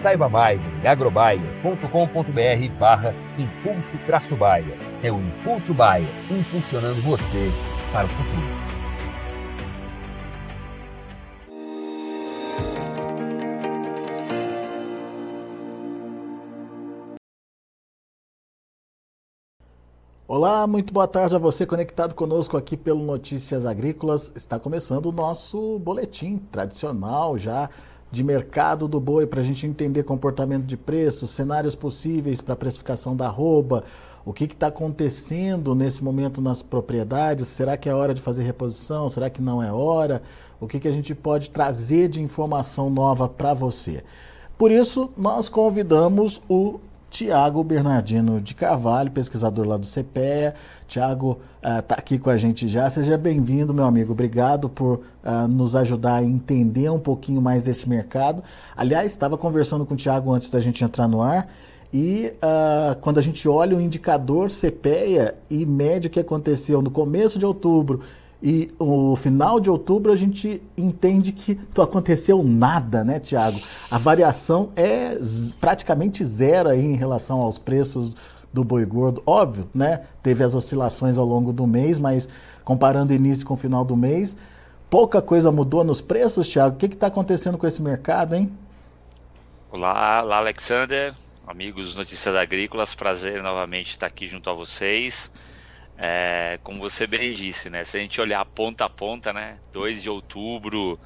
Saiba mais em agrobaia.com.br barra impulso traço baia. É o Impulso Baia, impulsionando você para o futuro. Olá, muito boa tarde a você conectado conosco aqui pelo Notícias Agrícolas. Está começando o nosso boletim tradicional já de mercado do boi para a gente entender comportamento de preços, cenários possíveis para precificação da arroba, o que está acontecendo nesse momento nas propriedades, será que é hora de fazer reposição, será que não é hora, o que, que a gente pode trazer de informação nova para você. Por isso, nós convidamos o Tiago Bernardino de Carvalho, pesquisador lá do CPEA. Tiago está uh, aqui com a gente já. Seja bem-vindo, meu amigo. Obrigado por uh, nos ajudar a entender um pouquinho mais desse mercado. Aliás, estava conversando com o Tiago antes da gente entrar no ar. E uh, quando a gente olha o indicador CPEA e mede o que aconteceu no começo de outubro e o final de outubro a gente entende que não aconteceu nada, né, Tiago? A variação é praticamente zero aí em relação aos preços do boi gordo. Óbvio, né? Teve as oscilações ao longo do mês, mas comparando início com final do mês, pouca coisa mudou nos preços, Tiago. O que está acontecendo com esse mercado, hein? Olá, olá, Alexander, amigos Notícias Agrícolas, prazer novamente estar aqui junto a vocês. É, como você bem disse, né? Se a gente olhar ponta a ponta, né? 2 de outubro,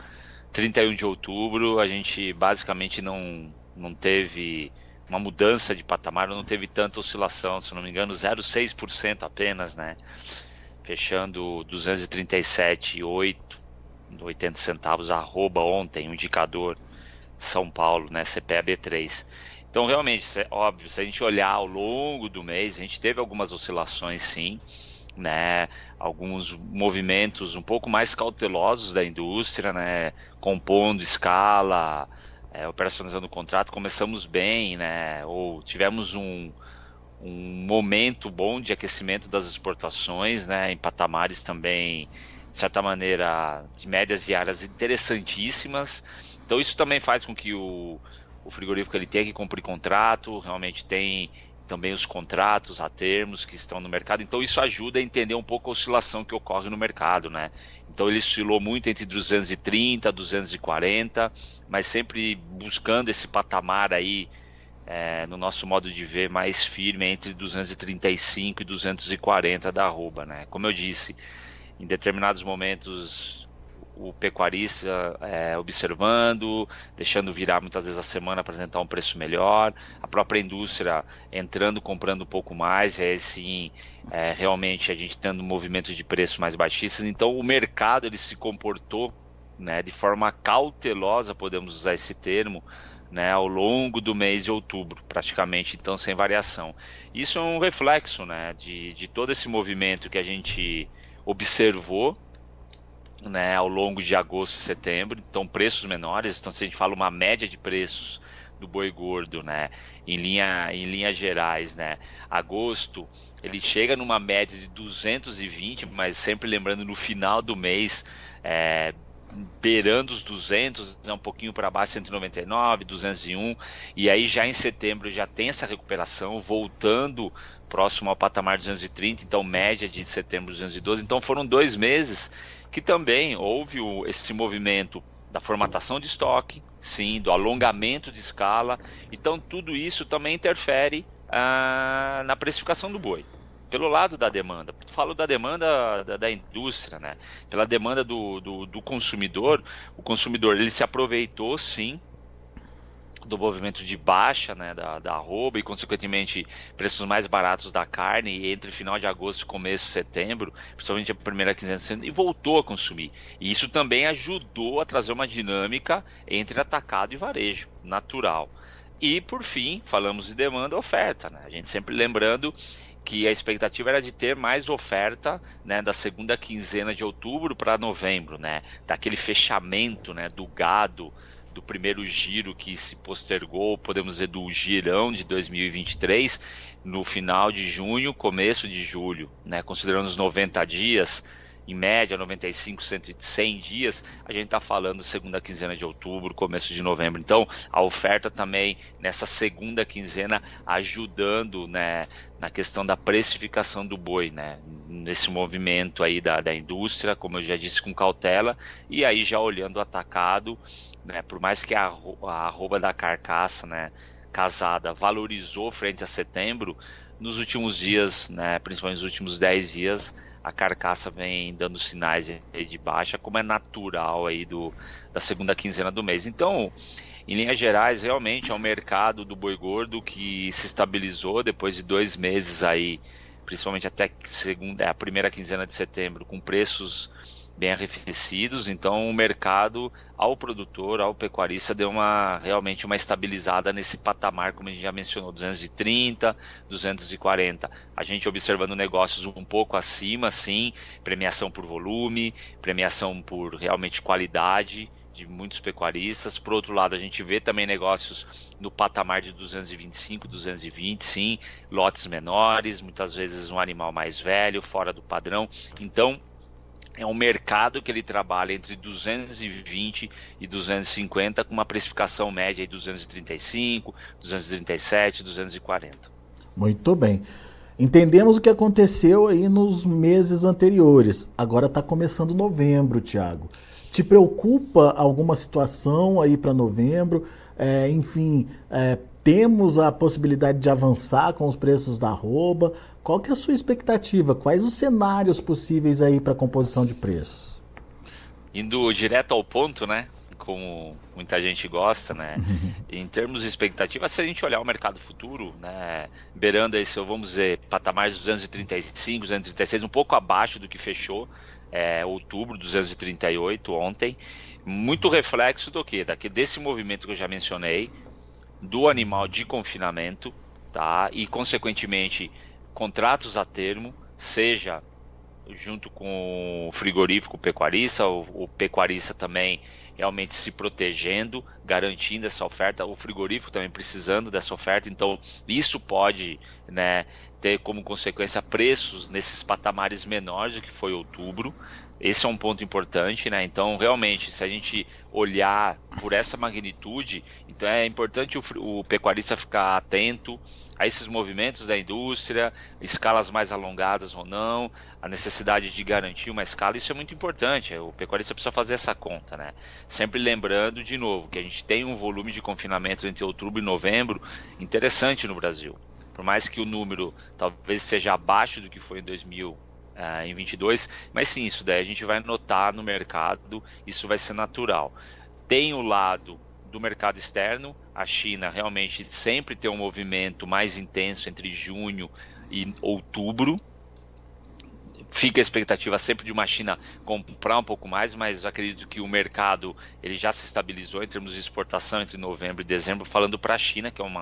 31 de outubro, a gente basicamente não, não teve uma mudança de patamar, não teve tanta oscilação, se não me engano, 0,6% apenas, né? Fechando 237,8, 80 centavos arroba ontem, o indicador São Paulo, né? CPA B3. Então, realmente, é óbvio, se a gente olhar ao longo do mês, a gente teve algumas oscilações sim, né? Alguns movimentos um pouco mais cautelosos da indústria, né? Compondo escala, é, operacionalizando o contrato. Começamos bem, né? Ou tivemos um, um momento bom de aquecimento das exportações, né? Em patamares também, de certa maneira, de médias diárias interessantíssimas. Então, isso também faz com que o o frigorífico ele tem que cumprir contrato, realmente tem também os contratos a termos que estão no mercado. Então isso ajuda a entender um pouco a oscilação que ocorre no mercado, né? Então ele oscilou muito entre 230 e 240, mas sempre buscando esse patamar aí é, no nosso modo de ver mais firme entre 235 e 240 da arroba, né? Como eu disse, em determinados momentos o pecuarista é, observando, deixando virar muitas vezes a semana apresentar um preço melhor, a própria indústria entrando, comprando um pouco mais, e aí sim, é, realmente a gente tendo movimentos de preço mais baixíssimos. Então o mercado ele se comportou né, de forma cautelosa, podemos usar esse termo, né, ao longo do mês de outubro, praticamente, então sem variação. Isso é um reflexo né, de, de todo esse movimento que a gente observou né, ao longo de agosto e setembro, então preços menores, então se a gente fala uma média de preços do boi gordo, né, em linha em linhas gerais, né, agosto ele chega numa média de 220, mas sempre lembrando no final do mês é, beirando os 200, né, um pouquinho para baixo, 199, 201, e aí já em setembro já tem essa recuperação, voltando próximo ao patamar 230, então média de setembro 212, então foram dois meses que também houve o, esse movimento da formatação de estoque, sim, do alongamento de escala. Então tudo isso também interfere ah, na precificação do boi. Pelo lado da demanda, falo da demanda da, da indústria, né? Pela demanda do, do, do consumidor, o consumidor ele se aproveitou sim do movimento de baixa né, da, da arroba e, consequentemente, preços mais baratos da carne entre final de agosto e começo de setembro, principalmente a primeira quinzena e voltou a consumir. E isso também ajudou a trazer uma dinâmica entre atacado e varejo, natural. E, por fim, falamos de demanda e oferta. Né? A gente sempre lembrando que a expectativa era de ter mais oferta né, da segunda quinzena de outubro para novembro, né, daquele fechamento né, do gado do primeiro giro que se postergou, podemos dizer, do girão de 2023, no final de junho, começo de julho, né? considerando os 90 dias, em média 95, 100 dias, a gente está falando segunda quinzena de outubro, começo de novembro. Então, a oferta também nessa segunda quinzena ajudando né, na questão da precificação do boi, né, nesse movimento aí da, da indústria, como eu já disse, com cautela, e aí já olhando atacado, né, por mais que a, a arroba da carcaça né, casada valorizou frente a setembro, nos últimos dias, né, principalmente nos últimos 10 dias, a carcaça vem dando sinais de baixa, como é natural aí do, da segunda quinzena do mês. Então, em linhas gerais, realmente é um mercado do boi gordo que se estabilizou depois de dois meses aí, principalmente até segunda, a primeira quinzena de setembro, com preços bem arrefecidos, então o mercado ao produtor, ao pecuarista deu uma realmente uma estabilizada nesse patamar, como a gente já mencionou, 230, 240. A gente observando negócios um pouco acima, sim, premiação por volume, premiação por realmente qualidade de muitos pecuaristas. Por outro lado, a gente vê também negócios no patamar de 225, 220, sim, lotes menores, muitas vezes um animal mais velho, fora do padrão. Então, é um mercado que ele trabalha entre 220 e 250 com uma precificação média de 235, 237, 240. Muito bem. Entendemos o que aconteceu aí nos meses anteriores. Agora está começando novembro, Tiago. Te preocupa alguma situação aí para novembro? É, enfim, é, temos a possibilidade de avançar com os preços da arroba? Qual que é a sua expectativa? Quais os cenários possíveis aí para composição de preços? Indo direto ao ponto, né? Como muita gente gosta, né? em termos de expectativa, se a gente olhar o mercado futuro, né? Beirando esse, vamos dizer, patamar de 235, 236, um pouco abaixo do que fechou é, outubro, 238 ontem. Muito reflexo do que? Daqui, desse movimento que eu já mencionei, do animal de confinamento, tá? E consequentemente contratos a termo, seja junto com o frigorífico pecuarista, o, o pecuarista também realmente se protegendo, garantindo essa oferta, o frigorífico também precisando dessa oferta, então isso pode né, ter como consequência preços nesses patamares menores do que foi outubro. Esse é um ponto importante, né? Então, realmente, se a gente olhar por essa magnitude, então é importante o, o pecuarista ficar atento a esses movimentos da indústria, escalas mais alongadas ou não, a necessidade de garantir uma escala, isso é muito importante. O pecuarista precisa fazer essa conta, né? Sempre lembrando de novo que a gente tem um volume de confinamento entre outubro e novembro interessante no Brasil. Por mais que o número talvez seja abaixo do que foi em 2000 uh, eh, em 22, mas sim, isso daí a gente vai notar no mercado, isso vai ser natural. Tem o lado do mercado externo. A China realmente sempre tem um movimento mais intenso entre junho e outubro. Fica a expectativa sempre de uma China comprar um pouco mais, mas acredito que o mercado ele já se estabilizou em termos de exportação entre novembro e dezembro, falando para a China, que é um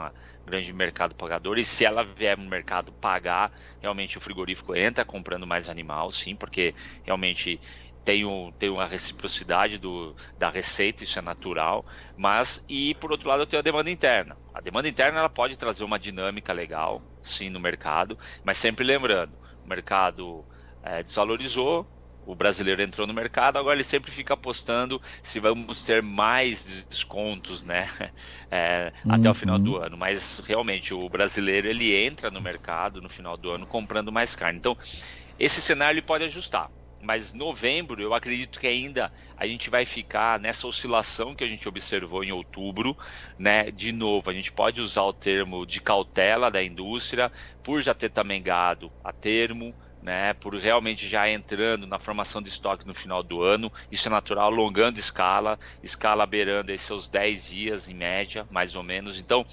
grande mercado pagador, e se ela vier no mercado pagar, realmente o frigorífico entra comprando mais animal, sim, porque realmente tem, um, tem uma reciprocidade do, da receita, isso é natural, mas e por outro lado eu tenho a demanda interna. A demanda interna ela pode trazer uma dinâmica legal, sim, no mercado, mas sempre lembrando, o mercado é, desvalorizou, o brasileiro entrou no mercado, agora ele sempre fica apostando se vamos ter mais descontos, né, é, uhum. até o final do uhum. ano. Mas realmente o brasileiro ele entra no mercado no final do ano comprando mais carne. Então esse cenário ele pode ajustar mas novembro eu acredito que ainda a gente vai ficar nessa oscilação que a gente observou em outubro, né? De novo, a gente pode usar o termo de cautela da indústria por já ter também gado a termo, né, por realmente já entrando na formação de estoque no final do ano. Isso é natural, alongando escala, escala beirando aí seus 10 dias em média, mais ou menos. Então,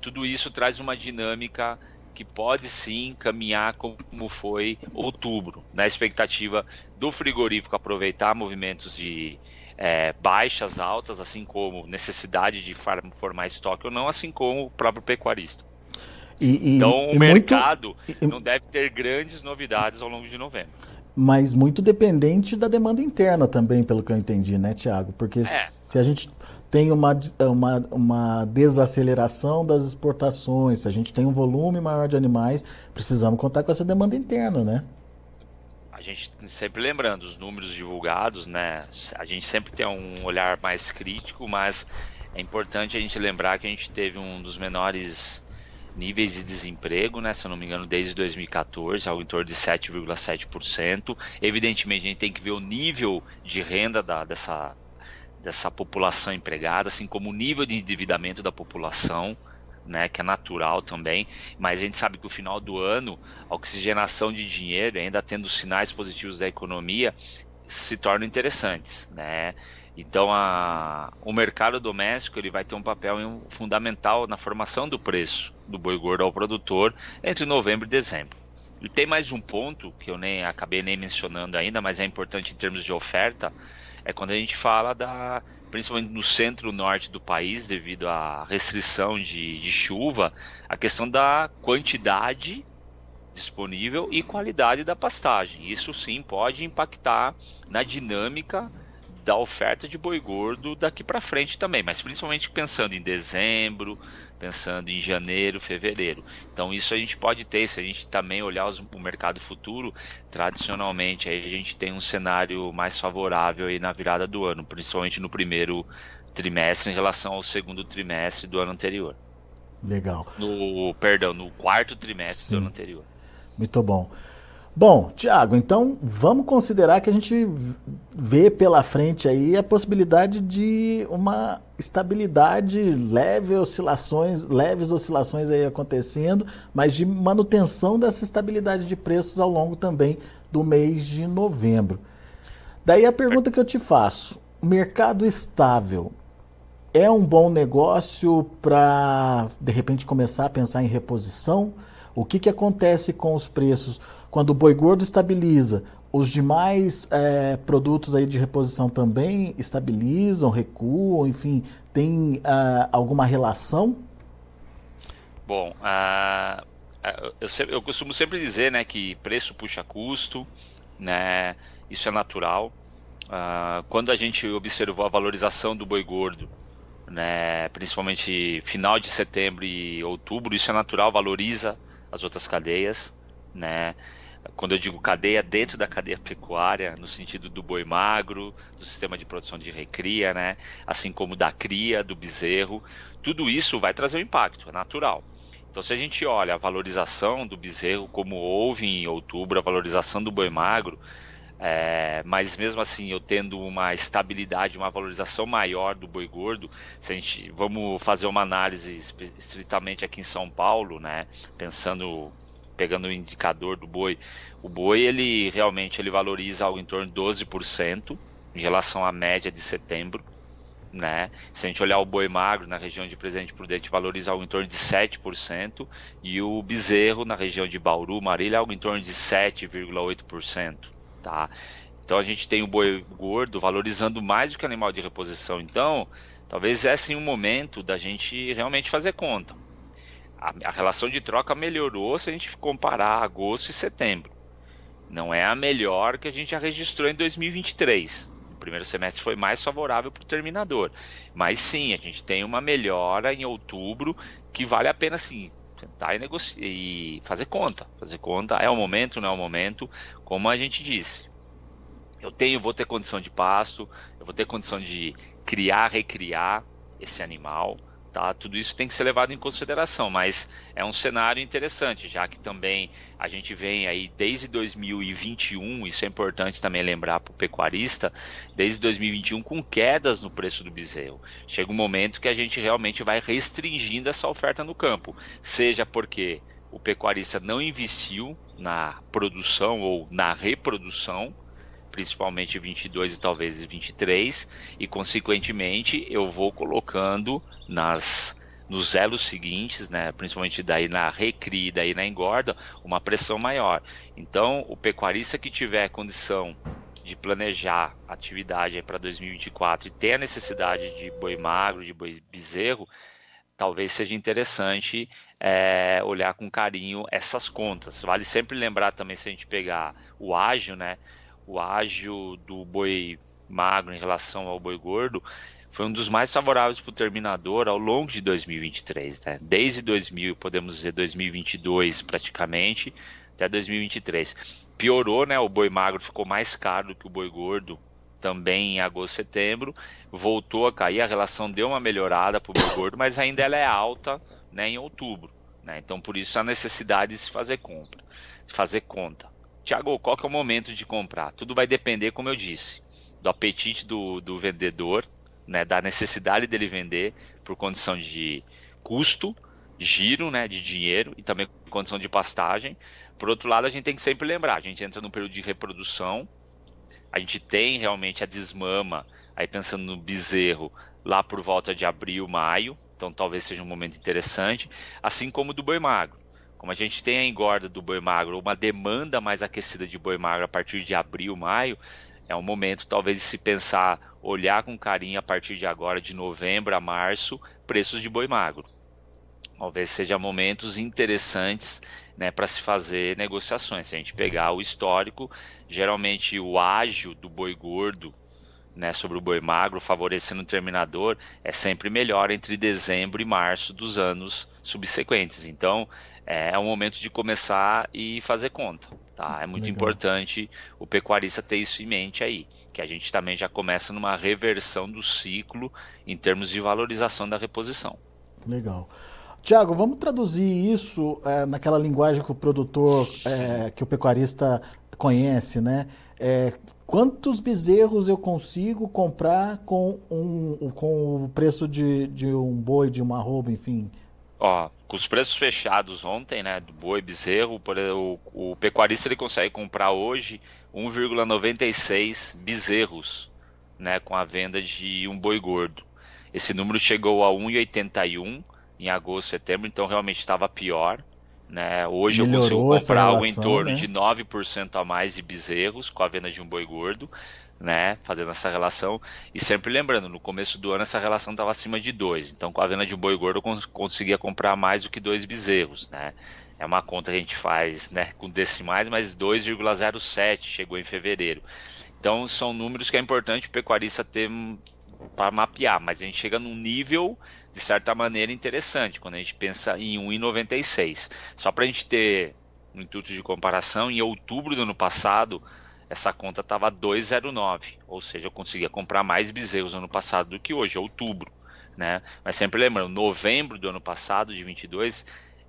tudo isso traz uma dinâmica que pode sim caminhar como foi outubro, na expectativa do frigorífico aproveitar movimentos de é, baixas, altas, assim como necessidade de formar estoque ou não, assim como o próprio pecuarista. E, e, então o mercado muito, não deve ter grandes novidades ao longo de novembro. Mas muito dependente da demanda interna também, pelo que eu entendi, né, Tiago? Porque é. se a gente tem uma, uma, uma desaceleração das exportações, se a gente tem um volume maior de animais, precisamos contar com essa demanda interna, né? A gente sempre lembrando, os números divulgados, né? A gente sempre tem um olhar mais crítico, mas é importante a gente lembrar que a gente teve um dos menores níveis de desemprego, né, se eu não me engano, desde 2014, algo em torno de 7,7%. Evidentemente, a gente tem que ver o nível de renda da, dessa dessa população empregada, assim como o nível de endividamento da população, né, que é natural também, mas a gente sabe que o final do ano, a oxigenação de dinheiro, ainda tendo sinais positivos da economia, se tornam interessantes, né? Então a, o mercado doméstico ele vai ter um papel fundamental na formação do preço do boi gordo ao produtor entre novembro e dezembro. E tem mais um ponto que eu nem acabei nem mencionando ainda, mas é importante em termos de oferta, é quando a gente fala da, principalmente no centro-norte do país, devido à restrição de, de chuva, a questão da quantidade disponível e qualidade da pastagem. Isso sim pode impactar na dinâmica da oferta de boi gordo daqui para frente também, mas principalmente pensando em dezembro, pensando em janeiro, fevereiro. Então isso a gente pode ter, se a gente também olhar os, o mercado futuro, tradicionalmente aí a gente tem um cenário mais favorável aí na virada do ano, principalmente no primeiro trimestre em relação ao segundo trimestre do ano anterior. Legal. No, perdão, no quarto trimestre Sim. do ano anterior. Muito bom. Bom, Tiago, então vamos considerar que a gente vê pela frente aí a possibilidade de uma estabilidade, leve oscilações, leves oscilações aí acontecendo, mas de manutenção dessa estabilidade de preços ao longo também do mês de novembro. Daí a pergunta que eu te faço: mercado estável é um bom negócio para de repente começar a pensar em reposição? O que, que acontece com os preços? Quando o boi gordo estabiliza, os demais é, produtos aí de reposição também estabilizam, recuam, enfim, tem uh, alguma relação? Bom, uh, eu, eu, costumo sempre dizer né, que preço puxa custo, né, isso é natural. Uh, quando a gente observou a valorização do boi gordo, né, principalmente final de setembro e outubro, isso é natural, valoriza as outras cadeias. Né? Quando eu digo cadeia, dentro da cadeia pecuária, no sentido do boi magro, do sistema de produção de recria, né? assim como da cria, do bezerro, tudo isso vai trazer um impacto, é natural. Então, se a gente olha a valorização do bezerro, como houve em outubro, a valorização do boi magro, é, mas mesmo assim eu tendo uma estabilidade, uma valorização maior do boi gordo, se a gente vamos fazer uma análise estritamente aqui em São Paulo, né, pensando pegando o indicador do boi, o boi ele realmente ele valoriza algo em torno de 12% em relação à média de setembro. Né? Se a gente olhar o boi magro na região de Presidente Prudente, valoriza algo em torno de 7%, e o bezerro na região de Bauru, Marília, algo em torno de 7,8%. Tá? Então a gente tem o boi gordo valorizando mais do que o animal de reposição. Então, talvez esse é um momento da gente realmente fazer conta a, a relação de troca melhorou se a gente comparar agosto e setembro. Não é a melhor que a gente já registrou em 2023. O primeiro semestre foi mais favorável para o terminador. Mas sim, a gente tem uma melhora em outubro que vale a pena sim tentar e, negociar, e fazer conta. Fazer conta é o momento, não é o momento, como a gente disse. Eu tenho, vou ter condição de pasto, eu vou ter condição de criar, recriar esse animal Tá? Tudo isso tem que ser levado em consideração, mas é um cenário interessante, já que também a gente vem aí desde 2021, isso é importante também lembrar para o pecuarista, desde 2021 com quedas no preço do bezerro. Chega um momento que a gente realmente vai restringindo essa oferta no campo, seja porque o pecuarista não investiu na produção ou na reprodução, principalmente 22 e talvez 23, e consequentemente eu vou colocando nas nos elos seguintes, né, principalmente daí na recria e daí na engorda, uma pressão maior. Então, o pecuarista que tiver condição de planejar atividade para 2024 e ter a necessidade de boi magro, de boi bezerro, talvez seja interessante é, olhar com carinho essas contas. Vale sempre lembrar também se a gente pegar o ágio, né, o ágio do boi magro em relação ao boi gordo, foi um dos mais favoráveis para o terminador ao longo de 2023, né? Desde 2000, podemos dizer 2022 praticamente, até 2023. Piorou, né? O boi magro ficou mais caro que o boi gordo também em agosto setembro, voltou a cair, a relação deu uma melhorada para o boi gordo, mas ainda ela é alta né, em outubro. Né? Então, por isso a necessidade de se fazer compra, de fazer conta. Tiago, qual que é o momento de comprar? Tudo vai depender, como eu disse, do apetite do, do vendedor, né, da necessidade dele vender por condição de custo, giro né, de dinheiro e também condição de pastagem. Por outro lado, a gente tem que sempre lembrar, a gente entra num período de reprodução, a gente tem realmente a desmama, aí pensando no bezerro, lá por volta de abril, maio, então talvez seja um momento interessante, assim como do boi magro. Como a gente tem a engorda do boi magro, uma demanda mais aquecida de boi magro a partir de abril, maio, é um momento talvez de se pensar, olhar com carinho a partir de agora, de novembro a março, preços de boi magro. Talvez seja momentos interessantes né, para se fazer negociações. Se a gente pegar o histórico, geralmente o ágio do boi gordo né, sobre o boi magro, favorecendo o terminador, é sempre melhor entre dezembro e março dos anos subsequentes. Então, é, é um momento de começar e fazer conta. Tá? É muito Legal. importante o pecuarista ter isso em mente aí, que a gente também já começa numa reversão do ciclo em termos de valorização da reposição. Legal. Tiago, vamos traduzir isso é, naquela linguagem que o produtor, é, que o pecuarista conhece, né? É, quantos bezerros eu consigo comprar com, um, com o preço de, de um boi, de uma arroba, enfim? Ó, com os preços fechados ontem, né, do boi bezerro, o, o pecuarista ele consegue comprar hoje 1,96 bezerros, né, com a venda de um boi gordo. Esse número chegou a 1,81 em agosto, setembro, então realmente estava pior. Né? Hoje Melhorou eu consigo comprar relação, algo em torno né? de 9% a mais de bezerros com a venda de um boi gordo né, fazendo essa relação. E sempre lembrando, no começo do ano essa relação estava acima de 2. Então, com a venda de boi gordo, eu cons conseguia comprar mais do que dois bezerros, né? É uma conta que a gente faz né, com decimais, mas 2,07 chegou em fevereiro. Então, são números que é importante o pecuarista ter para mapear, mas a gente chega num nível de certa maneira interessante quando a gente pensa em 1,96. Só para a gente ter um intuito de comparação, em outubro do ano passado, essa conta estava 2,09, ou seja, eu conseguia comprar mais bezerros no ano passado do que hoje, outubro, né? Mas sempre lembrando, novembro do ano passado, de 22,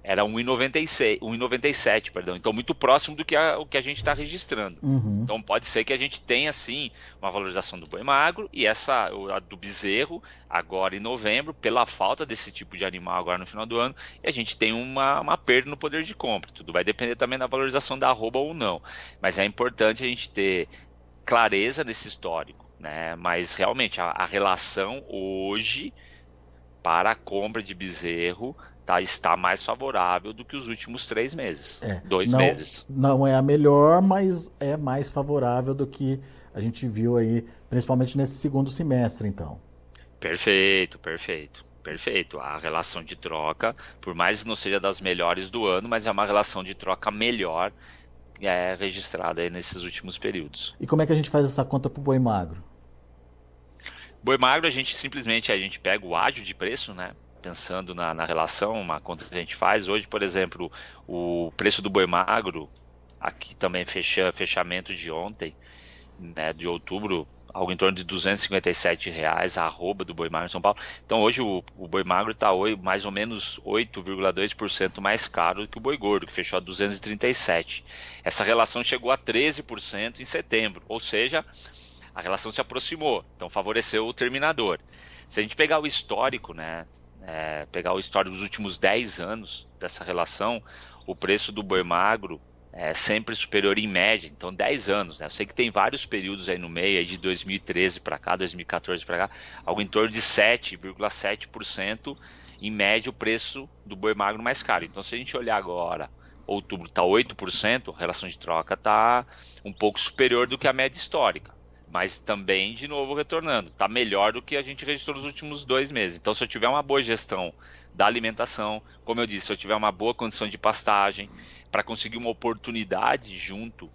era 1,97, perdão. Então muito próximo do que a, o que a gente está registrando. Uhum. Então pode ser que a gente tenha sim uma valorização do boi magro e essa a do bezerro agora em novembro pela falta desse tipo de animal agora no final do ano e a gente tem uma, uma perda no poder de compra. Tudo vai depender também da valorização da arroba ou não. Mas é importante a gente ter clareza nesse histórico, né? Mas realmente a, a relação hoje para a compra de bezerro tá, está mais favorável do que os últimos três meses, é, dois não, meses. Não é a melhor, mas é mais favorável do que a gente viu aí, principalmente nesse segundo semestre, então. Perfeito, perfeito. Perfeito. A relação de troca, por mais que não seja das melhores do ano, mas é uma relação de troca melhor é, registrada aí nesses últimos períodos. E como é que a gente faz essa conta para o boi magro? Boi magro, a gente simplesmente a gente pega o ágio de preço, né? Pensando na, na relação, uma conta que a gente faz. Hoje, por exemplo, o preço do boi magro, aqui também fecha, fechamento de ontem, né, de outubro, algo em torno de 257 reais a arroba do boi magro em São Paulo. Então hoje o, o boi magro está mais ou menos 8,2% mais caro que o boi gordo, que fechou a 237. Essa relação chegou a 13% em setembro, ou seja, a relação se aproximou, então favoreceu o terminador. Se a gente pegar o histórico, né, é, pegar o histórico dos últimos 10 anos dessa relação, o preço do boi magro é sempre superior em média, então 10 anos. Né? Eu sei que tem vários períodos aí no meio, aí de 2013 para cá, 2014 para cá, algo em torno de 7,7% em média o preço do boi magro mais caro. Então se a gente olhar agora, outubro está 8%, a relação de troca está um pouco superior do que a média histórica mas também, de novo, retornando. Está melhor do que a gente registrou nos últimos dois meses. Então, se eu tiver uma boa gestão da alimentação, como eu disse, se eu tiver uma boa condição de pastagem, para conseguir uma oportunidade junto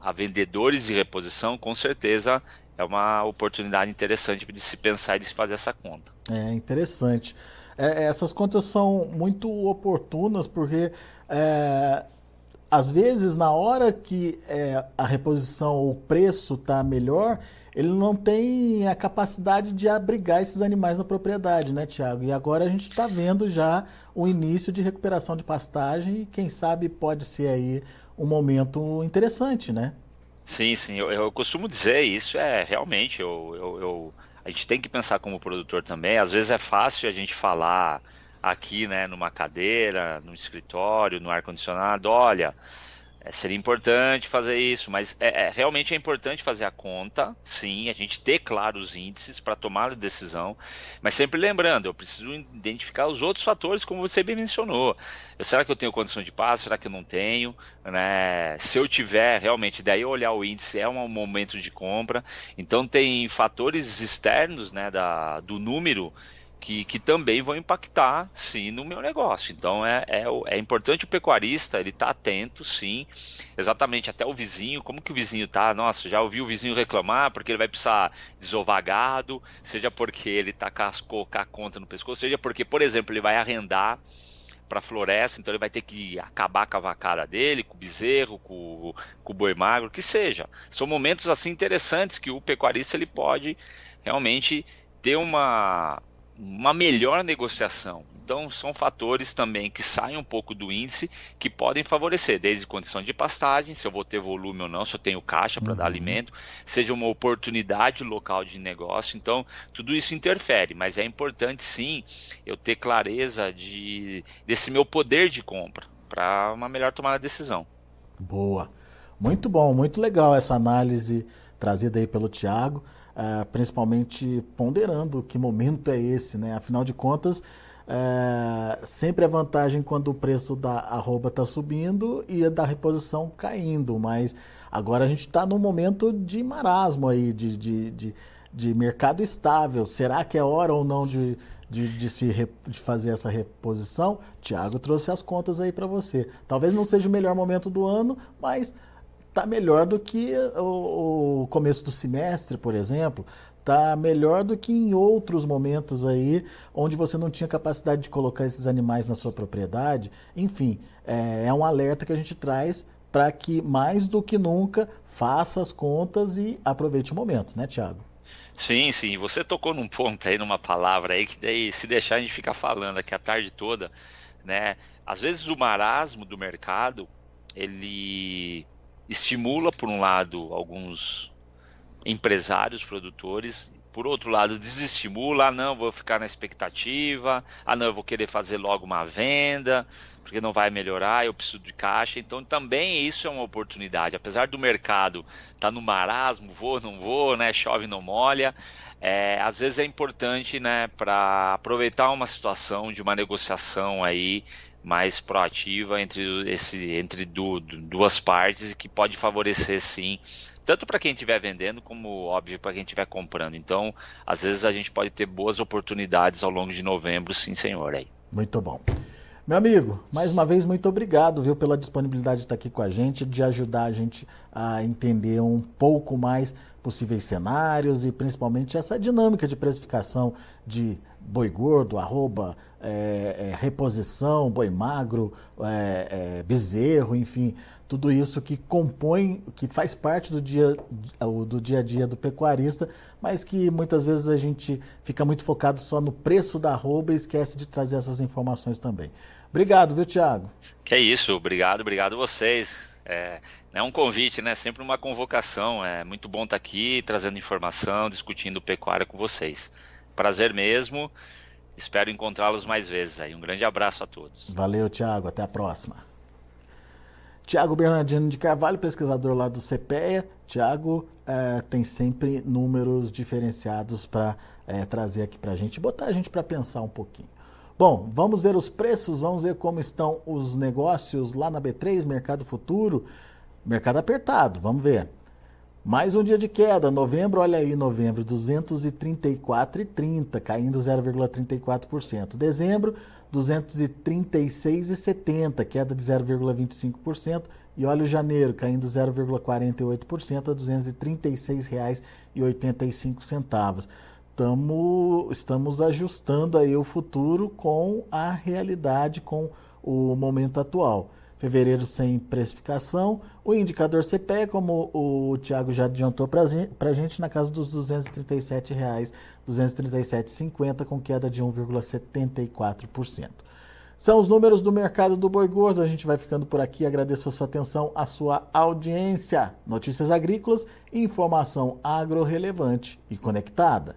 a vendedores de reposição, com certeza é uma oportunidade interessante de se pensar e de se fazer essa conta. É interessante. É, essas contas são muito oportunas porque é, às vezes, na hora que é, a reposição ou o preço está melhor, ele não tem a capacidade de abrigar esses animais na propriedade, né, Tiago? E agora a gente está vendo já o início de recuperação de pastagem e quem sabe pode ser aí um momento interessante, né? Sim, sim. Eu, eu costumo dizer isso é realmente. Eu, eu, eu, a gente tem que pensar como produtor também. Às vezes é fácil a gente falar aqui, né, numa cadeira, no escritório, no ar condicionado, olha, é, seria importante fazer isso, mas é, é, realmente é importante fazer a conta, sim, a gente ter claros índices para tomar a decisão, mas sempre lembrando, eu preciso identificar os outros fatores, como você bem mencionou. Eu, será que eu tenho condição de passo? Será que eu não tenho? Né? Se eu tiver, realmente, daí olhar o índice é um momento de compra. Então tem fatores externos né, da, do número que, que também vão impactar, sim, no meu negócio. Então é, é, é importante o pecuarista ele estar tá atento, sim, exatamente até o vizinho, como que o vizinho tá? Nossa, já ouvi o vizinho reclamar porque ele vai precisar desovar gado, seja porque ele tá com a conta no pescoço, seja porque, por exemplo, ele vai arrendar para floresta, então ele vai ter que acabar com a vacada dele, com o bezerro, com, com o boi magro, que seja. São momentos assim interessantes que o pecuarista ele pode realmente ter uma uma melhor negociação. Então, são fatores também que saem um pouco do índice que podem favorecer, desde condição de pastagem, se eu vou ter volume ou não, se eu tenho caixa para uhum. dar alimento, seja uma oportunidade local de negócio. Então, tudo isso interfere, mas é importante sim eu ter clareza de, desse meu poder de compra para uma melhor tomada de decisão. Boa. Muito bom, muito legal essa análise trazida aí pelo Tiago. Uh, principalmente ponderando que momento é esse, né? Afinal de contas, uh, sempre é vantagem quando o preço da arroba está subindo e da reposição caindo, mas agora a gente está num momento de marasmo aí, de, de, de, de, mercado estável. Será que é hora ou não de, de, de se de fazer essa reposição? Tiago trouxe as contas aí para você. Talvez não seja o melhor momento do ano, mas está melhor do que o, o, começo do semestre, por exemplo. Está melhor do que em outros momentos aí, onde você não tinha capacidade de colocar esses animais na sua propriedade. Enfim, é, é um alerta que a gente traz para que, mais do que nunca, faça as contas e aproveite o momento, né, Tiago? Sim, sim. Você tocou num ponto aí, numa palavra aí, que daí, se deixar, a gente fica falando aqui a tarde toda, né? Às vezes o marasmo do mercado, ele estimula, por um lado, alguns empresários, produtores, por outro lado, desestimula, ah, não, vou ficar na expectativa, ah, não, eu vou querer fazer logo uma venda, porque não vai melhorar, eu preciso de caixa. Então, também isso é uma oportunidade. Apesar do mercado estar tá no marasmo, vou, não vou, né, chove, não molha, é, às vezes é importante, né, para aproveitar uma situação de uma negociação aí mais proativa entre, esse, entre du, duas partes que pode favorecer sim tanto para quem estiver vendendo como óbvio para quem estiver comprando. Então, às vezes a gente pode ter boas oportunidades ao longo de novembro, sim, senhor. Aí. Muito bom. Meu amigo, mais uma vez muito obrigado, viu, pela disponibilidade de estar aqui com a gente, de ajudar a gente a entender um pouco mais possíveis cenários e principalmente essa dinâmica de precificação de boi gordo, arroba é, é, reposição, boi magro, é, é, bezerro, enfim, tudo isso que compõe, que faz parte do dia, do dia a dia do pecuarista, mas que muitas vezes a gente fica muito focado só no preço da arroba e esquece de trazer essas informações também. Obrigado, viu, Tiago? Que é isso, obrigado, obrigado vocês. É, é um convite, né? Sempre uma convocação. É muito bom estar aqui trazendo informação, discutindo pecuária com vocês. Prazer mesmo. Espero encontrá-los mais vezes aí. Um grande abraço a todos. Valeu, Tiago. Até a próxima. Tiago Bernardino de Carvalho, pesquisador lá do CPEA. Tiago é, tem sempre números diferenciados para é, trazer aqui para a gente, botar a gente para pensar um pouquinho. Bom, vamos ver os preços, vamos ver como estão os negócios lá na B3, Mercado Futuro. Mercado apertado, vamos ver. Mais um dia de queda, novembro, olha aí, novembro, 234,30, caindo 0,34%. Dezembro, 236,70, queda de 0,25%. E olha o janeiro, caindo 0,48% a R$ 236,85 estamos, estamos ajustando aí o futuro com a realidade, com o momento atual. Fevereiro sem precificação, o indicador CPE, como o Tiago já adiantou para a gente, na casa dos R$ 237,00, R$ 237,50, com queda de 1,74%. São os números do mercado do boi gordo. A gente vai ficando por aqui. Agradeço a sua atenção, a sua audiência. Notícias agrícolas, informação agro relevante e conectada.